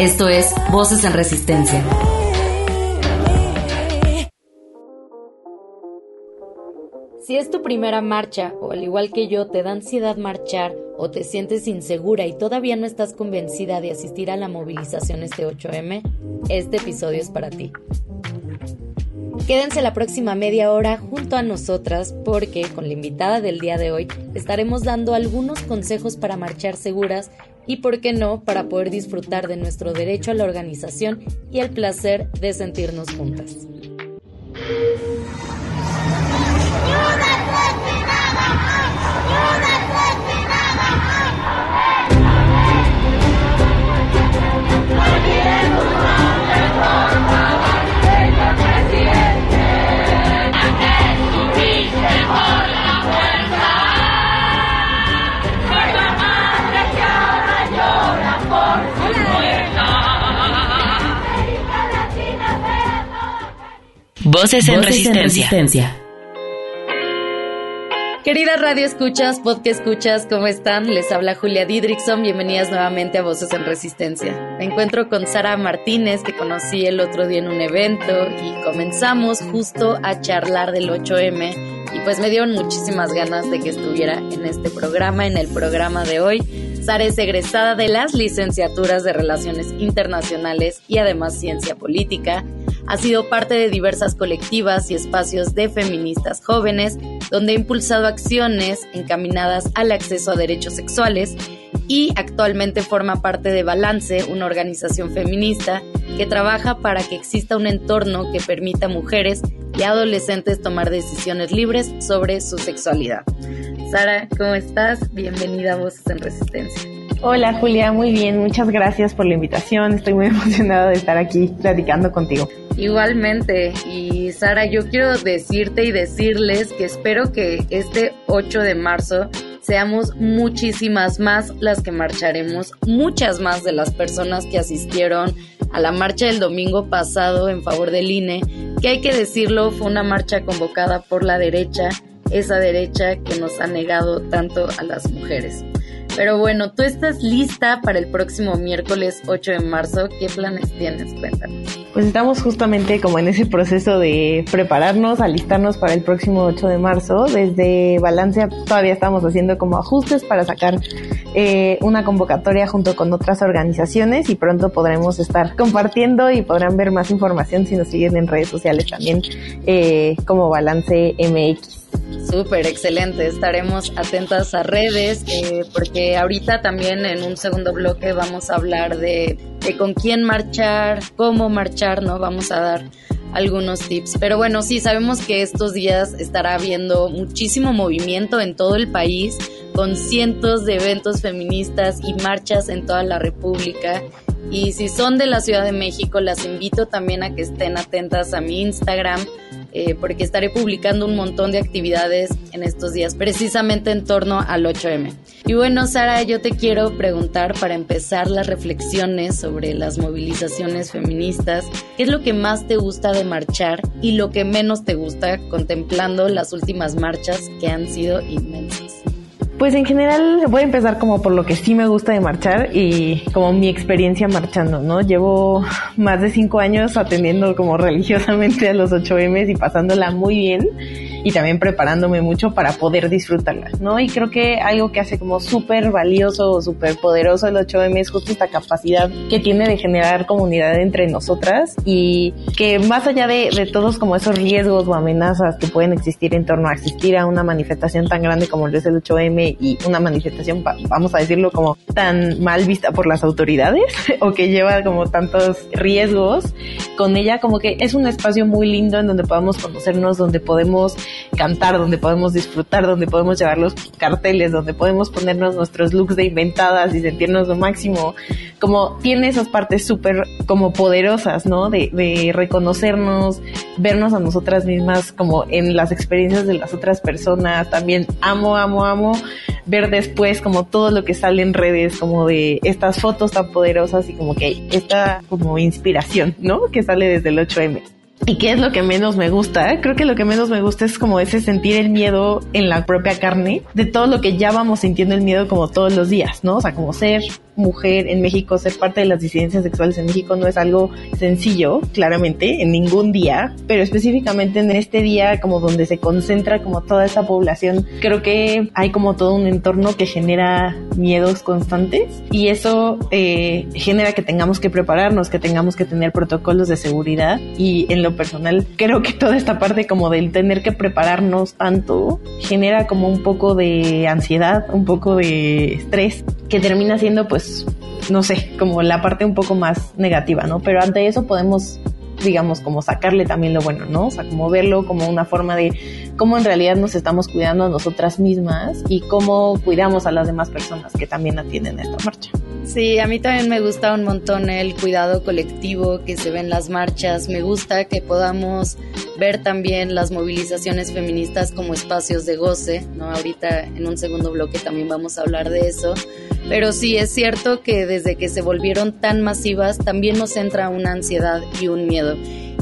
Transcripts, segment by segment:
Esto es Voces en Resistencia. Si es tu primera marcha o al igual que yo te da ansiedad marchar o te sientes insegura y todavía no estás convencida de asistir a la movilización este 8M, este episodio es para ti. Quédense la próxima media hora junto a nosotras porque con la invitada del día de hoy estaremos dando algunos consejos para marchar seguras y, por qué no, para poder disfrutar de nuestro derecho a la organización y el placer de sentirnos juntas. Voces en, resistencia. Queridas radio escuchas, podcast escuchas, ¿cómo están? Les habla Julia Didrickson, bienvenidas nuevamente a Voces en Resistencia. Me encuentro con Sara Martínez, que conocí el otro día en un evento, y comenzamos justo a charlar del 8M, y pues me dieron muchísimas ganas de que estuviera en este programa, en el programa de hoy. Sara es egresada de las licenciaturas de Relaciones Internacionales y además Ciencia Política ha sido parte de diversas colectivas y espacios de feministas jóvenes, donde ha impulsado acciones encaminadas al acceso a derechos sexuales y actualmente forma parte de Balance, una organización feminista que trabaja para que exista un entorno que permita a mujeres y adolescentes tomar decisiones libres sobre su sexualidad. Sara, ¿cómo estás? Bienvenida a Voces en Resistencia. Hola Julia, muy bien, muchas gracias por la invitación. Estoy muy emocionada de estar aquí platicando contigo. Igualmente, y Sara, yo quiero decirte y decirles que espero que este 8 de marzo seamos muchísimas más las que marcharemos, muchas más de las personas que asistieron a la marcha del domingo pasado en favor del INE, que hay que decirlo, fue una marcha convocada por la derecha, esa derecha que nos ha negado tanto a las mujeres. Pero bueno, tú estás lista para el próximo miércoles 8 de marzo. ¿Qué planes tienes? Cuéntanos. Pues estamos justamente como en ese proceso de prepararnos, alistarnos para el próximo 8 de marzo. Desde Balancia todavía estamos haciendo como ajustes para sacar eh, una convocatoria junto con otras organizaciones y pronto podremos estar compartiendo y podrán ver más información si nos siguen en redes sociales también eh, como Balance MX. Súper, excelente. Estaremos atentas a redes eh, porque ahorita también en un segundo bloque vamos a hablar de, de con quién marchar, cómo marchar, ¿no? Vamos a dar algunos tips. Pero bueno, sí, sabemos que estos días estará habiendo muchísimo movimiento en todo el país con cientos de eventos feministas y marchas en toda la República. Y si son de la Ciudad de México, las invito también a que estén atentas a mi Instagram eh, porque estaré publicando un montón de actividades en estos días, precisamente en torno al 8M. Y bueno, Sara, yo te quiero preguntar para empezar las reflexiones sobre las movilizaciones feministas, ¿qué es lo que más te gusta de marchar y lo que menos te gusta contemplando las últimas marchas que han sido inmensas? Pues en general voy a empezar como por lo que sí me gusta de marchar y como mi experiencia marchando, ¿no? Llevo más de cinco años atendiendo como religiosamente a los 8M y pasándola muy bien y también preparándome mucho para poder disfrutarla, ¿no? Y creo que algo que hace como súper valioso o súper poderoso el 8M es justo esta capacidad que tiene de generar comunidad entre nosotras y que más allá de, de todos como esos riesgos o amenazas que pueden existir en torno a asistir a una manifestación tan grande como lo es el 8M 8M y una manifestación, vamos a decirlo como tan mal vista por las autoridades o que lleva como tantos riesgos, con ella como que es un espacio muy lindo en donde podemos conocernos, donde podemos cantar, donde podemos disfrutar, donde podemos llevar los carteles, donde podemos ponernos nuestros looks de inventadas y sentirnos lo máximo. Como tiene esas partes súper como poderosas, ¿no? De, de reconocernos, vernos a nosotras mismas como en las experiencias de las otras personas. También amo, amo, amo ver después como todo lo que sale en redes, como de estas fotos tan poderosas y como que esta como inspiración, ¿no? Que sale desde el 8M. ¿Y qué es lo que menos me gusta? Creo que lo que menos me gusta es como ese sentir el miedo en la propia carne de todo lo que ya vamos sintiendo el miedo como todos los días, ¿no? O sea, como ser mujer en México, ser parte de las disidencias sexuales en México no es algo sencillo, claramente, en ningún día, pero específicamente en este día como donde se concentra como toda esta población, creo que hay como todo un entorno que genera miedos constantes y eso eh, genera que tengamos que prepararnos, que tengamos que tener protocolos de seguridad y en lo personal creo que toda esta parte como del tener que prepararnos tanto genera como un poco de ansiedad, un poco de estrés que termina siendo pues, no sé, como la parte un poco más negativa, ¿no? Pero ante eso podemos digamos, como sacarle también lo bueno, ¿no? O sea, como verlo como una forma de cómo en realidad nos estamos cuidando a nosotras mismas y cómo cuidamos a las demás personas que también atienden esta marcha. Sí, a mí también me gusta un montón el cuidado colectivo que se ve en las marchas. Me gusta que podamos ver también las movilizaciones feministas como espacios de goce, ¿no? Ahorita en un segundo bloque también vamos a hablar de eso. Pero sí es cierto que desde que se volvieron tan masivas también nos entra una ansiedad y un miedo.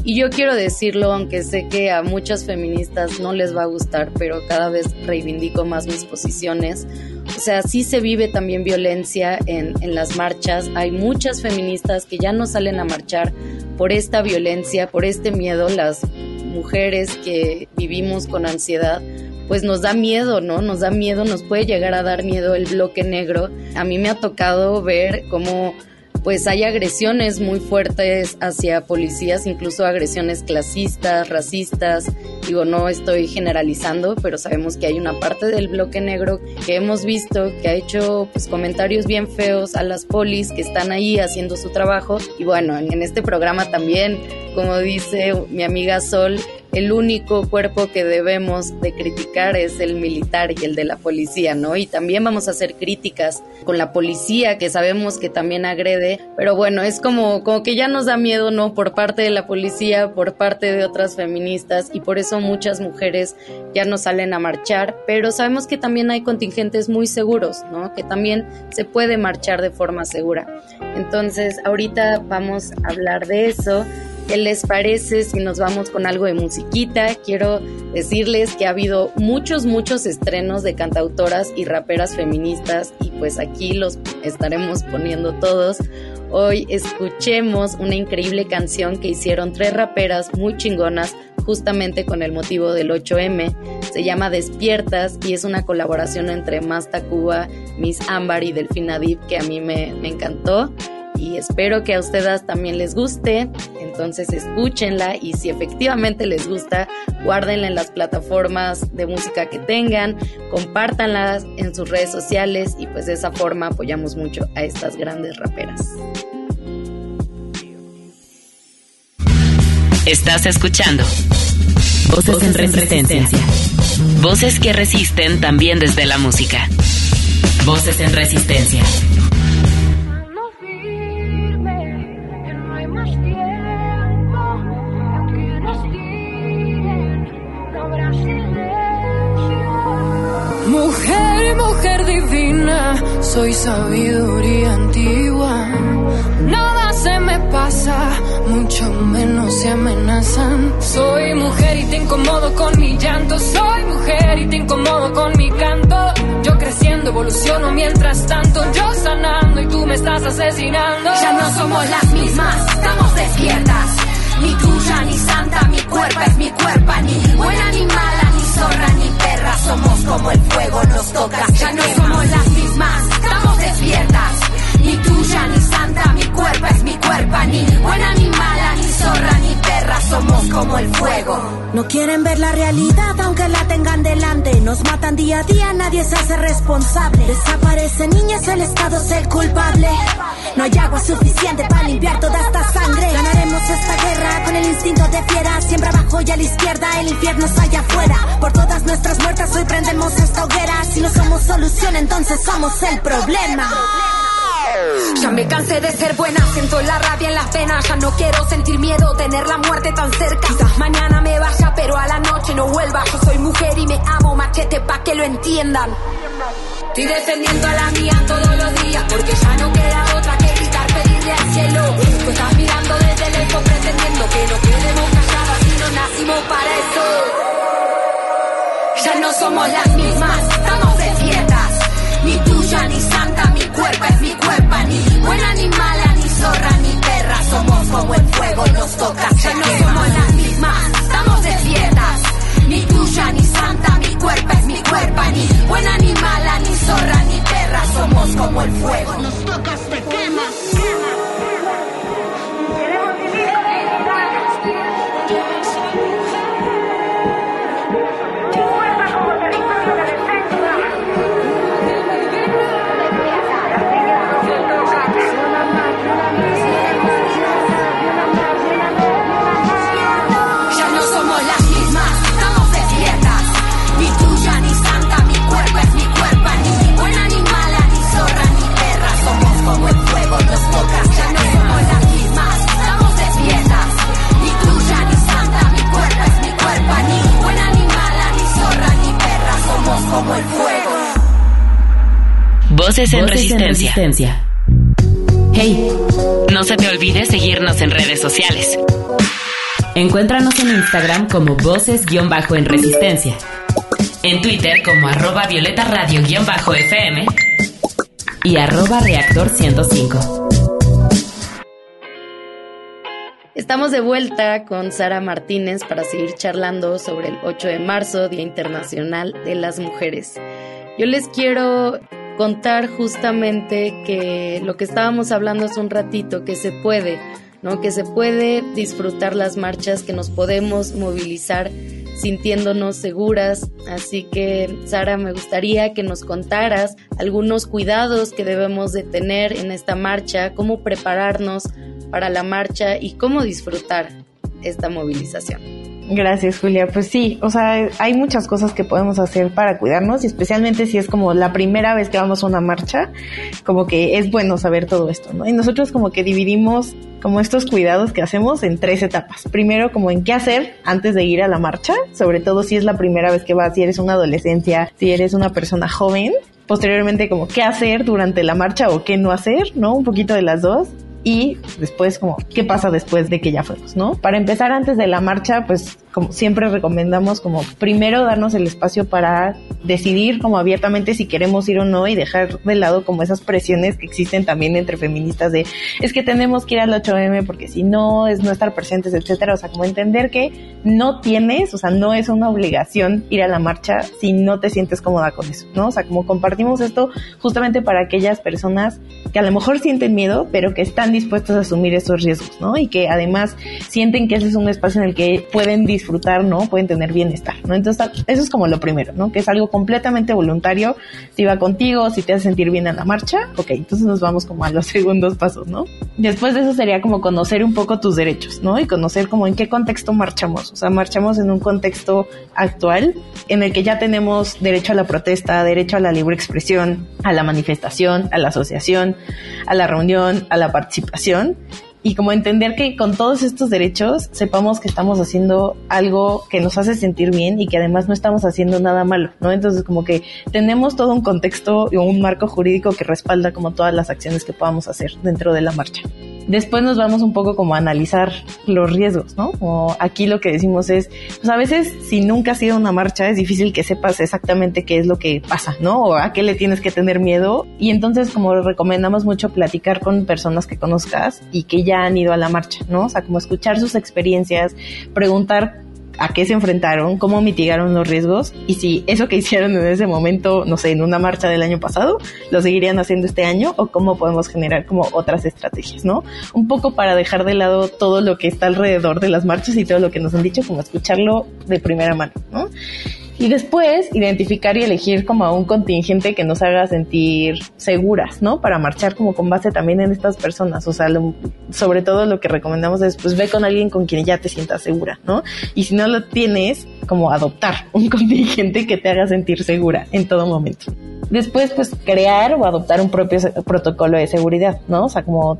Y yo quiero decirlo, aunque sé que a muchas feministas no les va a gustar, pero cada vez reivindico más mis posiciones. O sea, sí se vive también violencia en, en las marchas. Hay muchas feministas que ya no salen a marchar por esta violencia, por este miedo. Las mujeres que vivimos con ansiedad, pues nos da miedo, ¿no? Nos da miedo, nos puede llegar a dar miedo el bloque negro. A mí me ha tocado ver cómo pues hay agresiones muy fuertes hacia policías, incluso agresiones clasistas, racistas. Digo, no estoy generalizando, pero sabemos que hay una parte del bloque negro que hemos visto que ha hecho pues, comentarios bien feos a las polis que están ahí haciendo su trabajo. Y bueno, en este programa también, como dice mi amiga Sol, el único cuerpo que debemos de criticar es el militar y el de la policía, ¿no? Y también vamos a hacer críticas con la policía, que sabemos que también agrede, pero bueno, es como, como que ya nos da miedo, ¿no? Por parte de la policía, por parte de otras feministas, y por eso muchas mujeres ya no salen a marchar, pero sabemos que también hay contingentes muy seguros, ¿no? Que también se puede marchar de forma segura. Entonces, ahorita vamos a hablar de eso. ¿Qué les parece si nos vamos con algo de musiquita? Quiero decirles que ha habido muchos, muchos estrenos de cantautoras y raperas feministas y pues aquí los estaremos poniendo todos. Hoy escuchemos una increíble canción que hicieron tres raperas muy chingonas justamente con el motivo del 8M. Se llama Despiertas y es una colaboración entre Masta Cuba, Miss Ámbar y Delfina Deep que a mí me, me encantó y espero que a ustedes también les guste. Entonces escúchenla y si efectivamente les gusta, guárdenla en las plataformas de música que tengan, compártanlas en sus redes sociales y pues de esa forma apoyamos mucho a estas grandes raperas. Estás escuchando Voces, en resistencia. Voces que resisten también desde la música. Voces en resistencia. Soy sabiduría antigua. Nada se me pasa, mucho menos se amenazan. Soy mujer y te incomodo con mi llanto. Soy mujer y te incomodo con mi canto. Yo creciendo, evoluciono mientras tanto. Yo sanando y tú me estás asesinando. Ya no somos las mismas, estamos despiertas. Ni tuya ni santa, mi cuerpo es mi cuerpo, ni buena ni mala, ni zorra ni perra. Somos como el fuego, nos toca. Ya no somos las mismas, Ni tuya ni santa, mi cuerpo es No quieren ver la realidad aunque la tengan delante. Nos matan día a día, nadie se hace responsable. Desaparecen niñas, el Estado es el culpable. No hay agua suficiente para limpiar toda esta sangre. Ganaremos esta guerra con el instinto de fiera. Siempre abajo y a la izquierda, el infierno está allá afuera. Por todas nuestras muertas hoy prendemos esta hoguera. Si no somos solución, entonces somos el problema. Ya me cansé de ser buena, siento la rabia en las penas. Ya no quiero sentir miedo, tener la muerte tan cerca. Quizás mañana me vaya, pero a la noche no vuelva. Yo soy mujer y me amo, machete pa' que lo entiendan. Estoy defendiendo a la mía todos los días, porque ya no queda otra que gritar, pedirle al cielo. Tú estás mirando desde lejos, pretendiendo nos toca, ya no somos las mismas, estamos despiertas. Ni tuya, ni santa, mi cuerpo es mi cuerpo, ni buena, ni mala, ni zorra, ni perra. Somos como el fuego, nos tocas, te quema. Voces en Voces en resistencia. resistencia. Hey, no se te olvide seguirnos en redes sociales. Encuéntranos en Instagram como voces-en resistencia. En Twitter como arroba violeta radio-fm y arroba reactor 105. Estamos de vuelta con Sara Martínez para seguir charlando sobre el 8 de marzo, Día Internacional de las Mujeres. Yo les quiero contar justamente que lo que estábamos hablando hace un ratito, que se puede, ¿no? Que se puede disfrutar las marchas, que nos podemos movilizar sintiéndonos seguras. Así que, Sara, me gustaría que nos contaras algunos cuidados que debemos de tener en esta marcha, cómo prepararnos para la marcha y cómo disfrutar esta movilización. Gracias, Julia. Pues sí, o sea, hay muchas cosas que podemos hacer para cuidarnos y especialmente si es como la primera vez que vamos a una marcha, como que es bueno saber todo esto, ¿no? Y nosotros como que dividimos como estos cuidados que hacemos en tres etapas. Primero, como en qué hacer antes de ir a la marcha, sobre todo si es la primera vez que vas, si eres una adolescencia, si eres una persona joven. Posteriormente, como qué hacer durante la marcha o qué no hacer, ¿no? Un poquito de las dos y después como qué pasa después de que ya fuimos, ¿no? Para empezar antes de la marcha, pues como siempre recomendamos como primero darnos el espacio para decidir como abiertamente si queremos ir o no y dejar de lado como esas presiones que existen también entre feministas de es que tenemos que ir al 8M porque si no es no estar presentes, etcétera, o sea, como entender que no tienes, o sea, no es una obligación ir a la marcha si no te sientes cómoda con eso, ¿no? O sea, como compartimos esto justamente para aquellas personas que a lo mejor sienten miedo, pero que están dispuestas a asumir esos riesgos, ¿no? Y que además sienten que ese es un espacio en el que pueden disfrutar, ¿no? Pueden tener bienestar, ¿no? Entonces, eso es como lo primero, ¿no? Que es algo completamente voluntario. Si va contigo, si te hace sentir bien en la marcha, ok, entonces nos vamos como a los segundos pasos, ¿no? Después de eso sería como conocer un poco tus derechos, ¿no? Y conocer como en qué contexto marchamos. O sea, marchamos en un contexto actual en el que ya tenemos derecho a la protesta, derecho a la libre expresión, a la manifestación, a la asociación, a la reunión, a la participación y como entender que con todos estos derechos sepamos que estamos haciendo algo que nos hace sentir bien y que además no estamos haciendo nada malo, ¿no? Entonces como que tenemos todo un contexto y un marco jurídico que respalda como todas las acciones que podamos hacer dentro de la marcha. Después nos vamos un poco como a analizar los riesgos, ¿no? Como aquí lo que decimos es, pues a veces si nunca has ido a una marcha es difícil que sepas exactamente qué es lo que pasa, ¿no? O a qué le tienes que tener miedo. Y entonces como recomendamos mucho platicar con personas que conozcas y que ya han ido a la marcha, ¿no? O sea, como escuchar sus experiencias, preguntar a qué se enfrentaron, cómo mitigaron los riesgos y si eso que hicieron en ese momento, no sé, en una marcha del año pasado, lo seguirían haciendo este año o cómo podemos generar como otras estrategias, ¿no? Un poco para dejar de lado todo lo que está alrededor de las marchas y todo lo que nos han dicho, como escucharlo de primera mano, ¿no? Y después identificar y elegir como a un contingente que nos haga sentir seguras, ¿no? Para marchar como con base también en estas personas. O sea, sobre todo lo que recomendamos es pues ve con alguien con quien ya te sientas segura, ¿no? Y si no lo tienes, como adoptar un contingente que te haga sentir segura en todo momento. Después, pues crear o adoptar un propio protocolo de seguridad, ¿no? O sea, como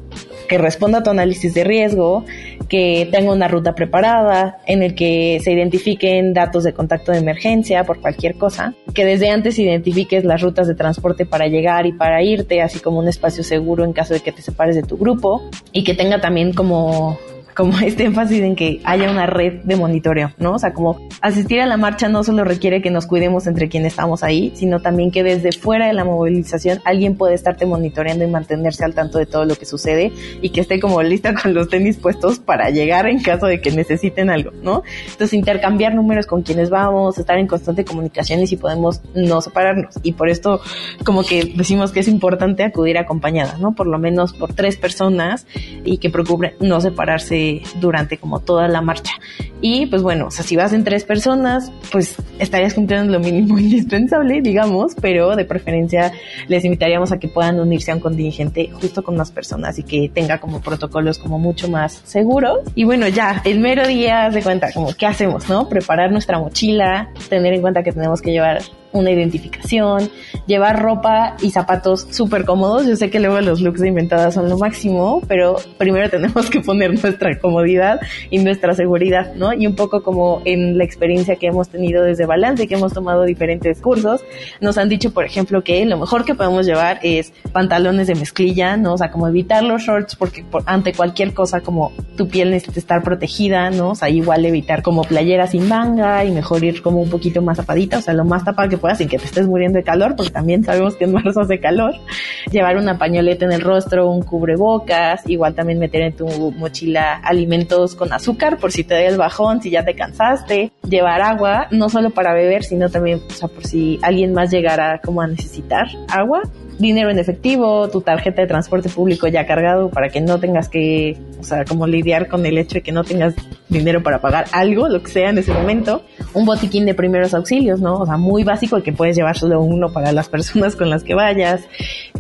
que responda a tu análisis de riesgo, que tenga una ruta preparada, en el que se identifiquen datos de contacto de emergencia por cualquier cosa, que desde antes identifiques las rutas de transporte para llegar y para irte, así como un espacio seguro en caso de que te separes de tu grupo, y que tenga también como como este énfasis en que haya una red de monitoreo, ¿no? O sea, como asistir a la marcha no solo requiere que nos cuidemos entre quienes estamos ahí, sino también que desde fuera de la movilización alguien puede estarte monitoreando y mantenerse al tanto de todo lo que sucede y que esté como lista con los tenis puestos para llegar en caso de que necesiten algo, ¿no? Entonces, intercambiar números con quienes vamos, estar en constante comunicación y si podemos no separarnos. Y por esto, como que decimos que es importante acudir acompañada, ¿no? Por lo menos por tres personas y que procuren no separarse durante como toda la marcha. Y pues bueno, o si vas en tres personas, pues estarías cumpliendo lo mínimo indispensable, digamos, pero de preferencia les invitaríamos a que puedan unirse a un contingente justo con más personas y que tenga como protocolos como mucho más seguros. Y bueno, ya, el mero día de cuenta, como, ¿qué hacemos, no? Preparar nuestra mochila, tener en cuenta que tenemos que llevar una identificación, llevar ropa y zapatos súper cómodos. Yo sé que luego los looks de inventadas son lo máximo, pero primero tenemos que poner nuestra comodidad y nuestra seguridad, ¿no? Y un poco como en la experiencia que hemos tenido desde Balance, que hemos tomado diferentes cursos, nos han dicho, por ejemplo, que lo mejor que podemos llevar es pantalones de mezclilla, ¿no? O sea, como evitar los shorts porque ante cualquier cosa como tu piel necesita estar protegida, ¿no? O sea, igual evitar como playeras sin manga y mejor ir como un poquito más tapadita, o sea, lo más tapada que sin que te estés muriendo de calor, porque también sabemos que en marzo hace calor. Llevar una pañoleta en el rostro, un cubrebocas, igual también meter en tu mochila alimentos con azúcar por si te da el bajón, si ya te cansaste. Llevar agua, no solo para beber, sino también, o sea, por si alguien más llegara como a necesitar agua dinero en efectivo, tu tarjeta de transporte público ya cargado para que no tengas que, o sea, como lidiar con el hecho de que no tengas dinero para pagar algo, lo que sea en ese momento, un botiquín de primeros auxilios, ¿no? O sea, muy básico que puedes llevar solo uno para las personas con las que vayas,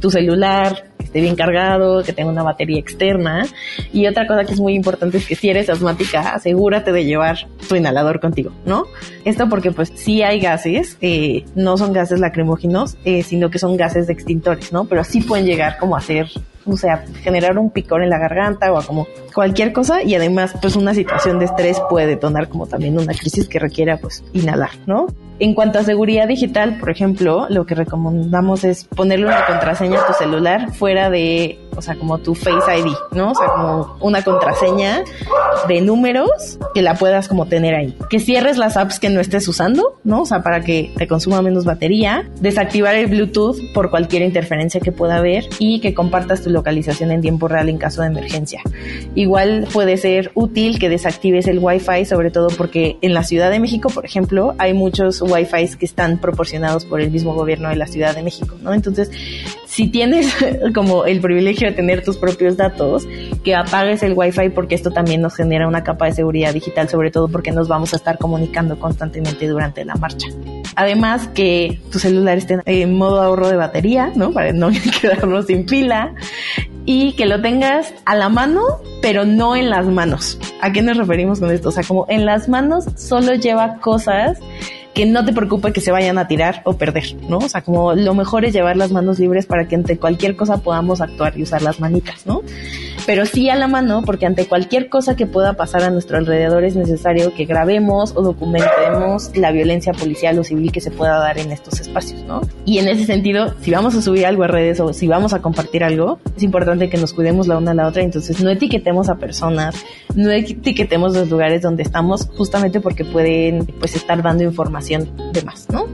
tu celular, que esté bien cargado, que tenga una batería externa. Y otra cosa que es muy importante es que si eres asmática, asegúrate de llevar tu inhalador contigo, ¿no? Esto porque pues sí hay gases, eh, no son gases lacrimógenos, eh, sino que son gases de ¿no? Pero sí pueden llegar como a ser o sea, generar un picor en la garganta o como cualquier cosa y además pues una situación de estrés puede detonar como también una crisis que requiera pues inhalar, ¿no? En cuanto a seguridad digital, por ejemplo, lo que recomendamos es ponerle una contraseña a tu celular fuera de, o sea, como tu Face ID, ¿no? O sea, como una contraseña de números que la puedas como tener ahí. Que cierres las apps que no estés usando, ¿no? O sea, para que te consuma menos batería. Desactivar el Bluetooth por cualquier interferencia que pueda haber y que compartas tu localización en tiempo real en caso de emergencia. Igual puede ser útil que desactives el Wi-Fi, sobre todo porque en la Ciudad de México, por ejemplo, hay muchos Wi-Fi que están proporcionados por el mismo gobierno de la Ciudad de México, ¿no? Entonces, si tienes como el privilegio de tener tus propios datos, que apagues el Wi-Fi porque esto también nos genera una capa de seguridad digital, sobre todo porque nos vamos a estar comunicando constantemente durante la marcha. Además que tu celular esté en modo ahorro de batería, ¿no? Para no quedarnos sin pila y que lo tengas a la mano, pero no en las manos. ¿A qué nos referimos con esto? O sea, como en las manos solo lleva cosas que no te preocupe que se vayan a tirar o perder, ¿no? O sea, como lo mejor es llevar las manos libres para que ante cualquier cosa podamos actuar y usar las manitas, ¿no? Pero sí a la mano, porque ante cualquier cosa que pueda pasar a nuestro alrededor es necesario que grabemos o documentemos la violencia policial o civil que se pueda dar en estos espacios, ¿no? Y en ese sentido, si vamos a subir algo a redes o si vamos a compartir algo, es importante que nos cuidemos la una a la otra, entonces no etiquetemos a personas, no etiquetemos los lugares donde estamos, justamente porque pueden pues estar dando información de más, ¿no?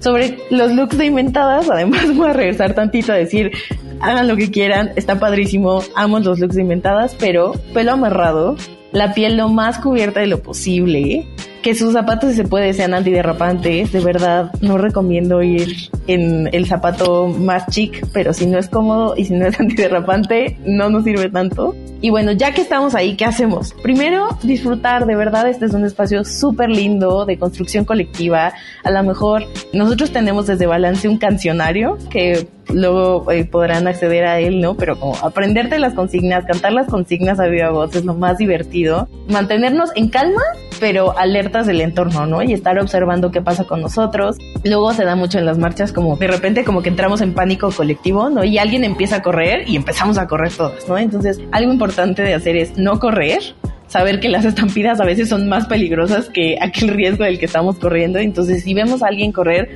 Sobre los looks de inventadas, además voy a regresar tantito a decir, hagan lo que quieran, está padrísimo, amo los looks de inventadas, pero pelo amarrado, la piel lo más cubierta de lo posible, que sus zapatos, si se puede, sean antiderrapantes. De verdad, no recomiendo ir en el zapato más chic, pero si no es cómodo y si no es antiderrapante, no nos sirve tanto. Y bueno, ya que estamos ahí, ¿qué hacemos? Primero, disfrutar, de verdad, este es un espacio súper lindo de construcción colectiva. A lo mejor nosotros tenemos desde Balance un cancionario que luego eh, podrán acceder a él, ¿no? Pero como aprenderte las consignas, cantar las consignas a viva voz es lo más divertido. Mantenernos en calma, pero alertas del entorno, ¿no? Y estar observando qué pasa con nosotros. Luego se da mucho en las marchas como de repente como que entramos en pánico colectivo, ¿no? Y alguien empieza a correr y empezamos a correr todas, ¿no? Entonces, algo importante de hacer es no correr, saber que las estampidas a veces son más peligrosas que aquel riesgo del que estamos corriendo. Entonces, si vemos a alguien correr,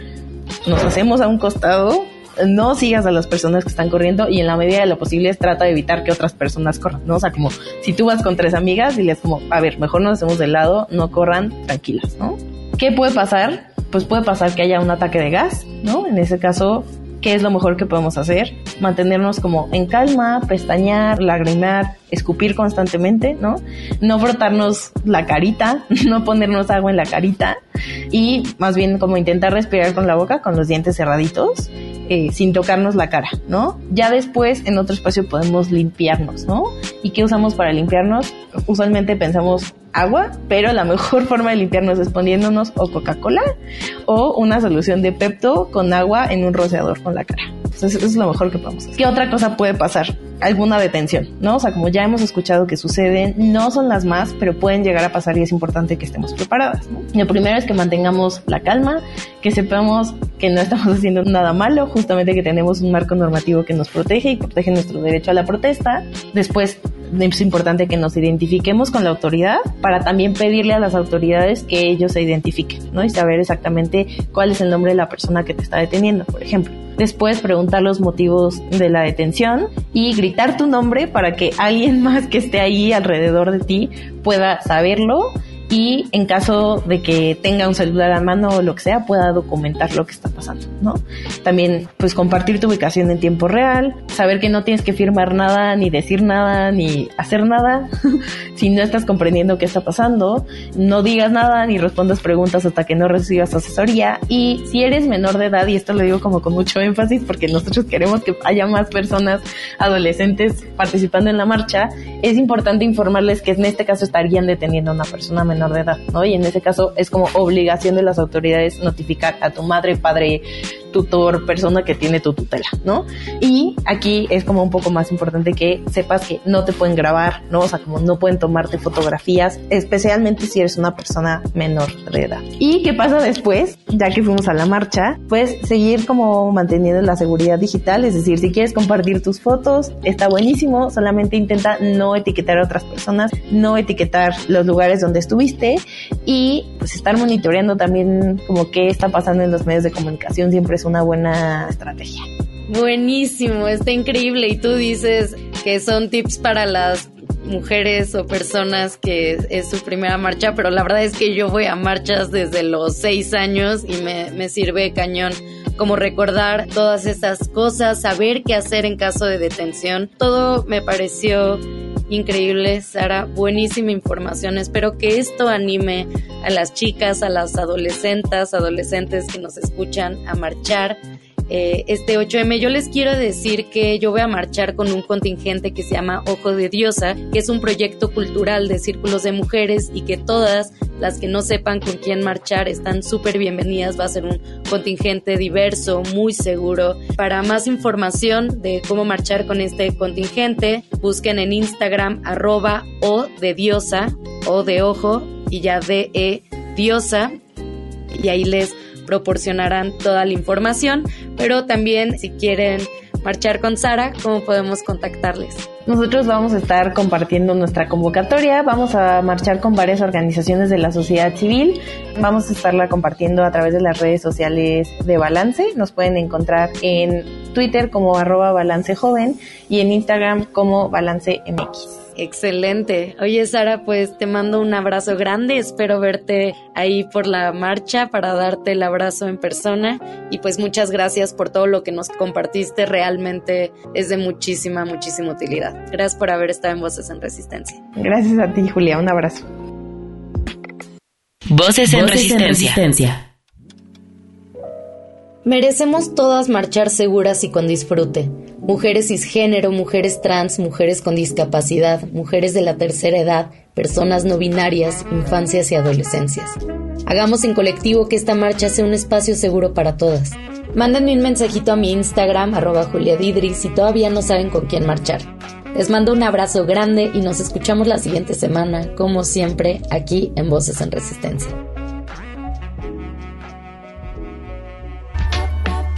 nos hacemos a un costado, no sigas a las personas que están corriendo y en la medida de lo posible trata de evitar que otras personas corran, ¿no? O sea, como si tú vas con tres amigas y les como, a ver, mejor nos hacemos de lado, no corran, tranquilas, ¿no? ¿Qué puede pasar? Pues puede pasar que haya un ataque de gas, ¿no? En ese caso, ¿qué es lo mejor que podemos hacer? Mantenernos como en calma, pestañear, lagrimar, escupir constantemente, ¿no? No frotarnos la carita, no ponernos agua en la carita y más bien como intentar respirar con la boca, con los dientes cerraditos eh, sin tocarnos la cara, ¿no? Ya después en otro espacio podemos limpiarnos, ¿no? ¿Y qué usamos para limpiarnos? Usualmente pensamos agua, pero la mejor forma de limpiarnos es poniéndonos o Coca-Cola o una solución de Pepto con agua en un rociador con la cara. Entonces, eso es lo mejor que podemos hacer. ¿Qué otra cosa puede pasar? Alguna detención, ¿no? O sea, como ya hemos escuchado que suceden, no son las más, pero pueden llegar a pasar y es importante que estemos preparadas. Lo primero es que mantengamos la calma, que sepamos que no estamos haciendo nada malo, justamente que tenemos un marco normativo que nos protege y protege nuestro derecho a la protesta. Después, es importante que nos identifiquemos con la autoridad para también pedirle a las autoridades que ellos se identifiquen, ¿no? Y saber exactamente cuál es el nombre de la persona que te está deteniendo, por ejemplo. Después preguntar los motivos de la detención y gritar tu nombre para que alguien más que esté ahí alrededor de ti pueda saberlo y en caso de que tenga un celular a mano o lo que sea, pueda documentar lo que está pasando, ¿no? También, pues compartir tu ubicación en tiempo real, saber que no tienes que firmar nada, ni decir nada, ni hacer nada, si no estás comprendiendo qué está pasando, no digas nada, ni respondas preguntas hasta que no recibas asesoría, y si eres menor de edad, y esto lo digo como con mucho énfasis, porque nosotros queremos que haya más personas adolescentes participando en la marcha, es importante informarles que en este caso estarían deteniendo a una persona menor edad, ¿no? Y en ese caso es como obligación de las autoridades notificar a tu madre, padre, tutor, persona que tiene tu tutela, ¿no? Y aquí es como un poco más importante que sepas que no te pueden grabar, ¿no? O sea, como no pueden tomarte fotografías, especialmente si eres una persona menor de edad. ¿Y qué pasa después? Ya que fuimos a la marcha, pues seguir como manteniendo la seguridad digital, es decir, si quieres compartir tus fotos, está buenísimo, solamente intenta no etiquetar a otras personas, no etiquetar los lugares donde estuviste y pues estar monitoreando también como qué está pasando en los medios de comunicación siempre es una buena estrategia. Buenísimo, está increíble. Y tú dices que son tips para las mujeres o personas que es su primera marcha, pero la verdad es que yo voy a marchas desde los seis años y me, me sirve cañón como recordar todas estas cosas, saber qué hacer en caso de detención. Todo me pareció increíble, Sara. Buenísima información. Espero que esto anime a las chicas, a las adolescentes, adolescentes que nos escuchan a marchar eh, este 8M. Yo les quiero decir que yo voy a marchar con un contingente que se llama Ojo de Diosa, que es un proyecto cultural de círculos de mujeres y que todas las que no sepan con quién marchar están súper bienvenidas. Va a ser un contingente diverso, muy seguro. Para más información de cómo marchar con este contingente, busquen en Instagram arroba o de diosa o de ojo y ya de e diosa y ahí les proporcionarán toda la información, pero también si quieren marchar con Sara, ¿cómo podemos contactarles? Nosotros vamos a estar compartiendo nuestra convocatoria, vamos a marchar con varias organizaciones de la sociedad civil, vamos a estarla compartiendo a través de las redes sociales de Balance, nos pueden encontrar en Twitter como arroba balance joven y en Instagram como balance mx. Excelente. Oye, Sara, pues te mando un abrazo grande. Espero verte ahí por la marcha para darte el abrazo en persona. Y pues muchas gracias por todo lo que nos compartiste. Realmente es de muchísima, muchísima utilidad. Gracias por haber estado en Voces en Resistencia. Gracias a ti, Julia. Un abrazo. Voces en, resistencia. Merecemos todas marchar seguras y con disfrute. Mujeres cisgénero, mujeres trans, mujeres con discapacidad, mujeres de la tercera edad, personas no binarias, infancias y adolescencias. Hagamos en colectivo que esta marcha sea un espacio seguro para todas. Mándenme un mensajito a mi Instagram, arroba Julia si todavía no saben con quién marchar. Les mando un abrazo grande y nos escuchamos la siguiente semana, como siempre, aquí en Voces en Resistencia.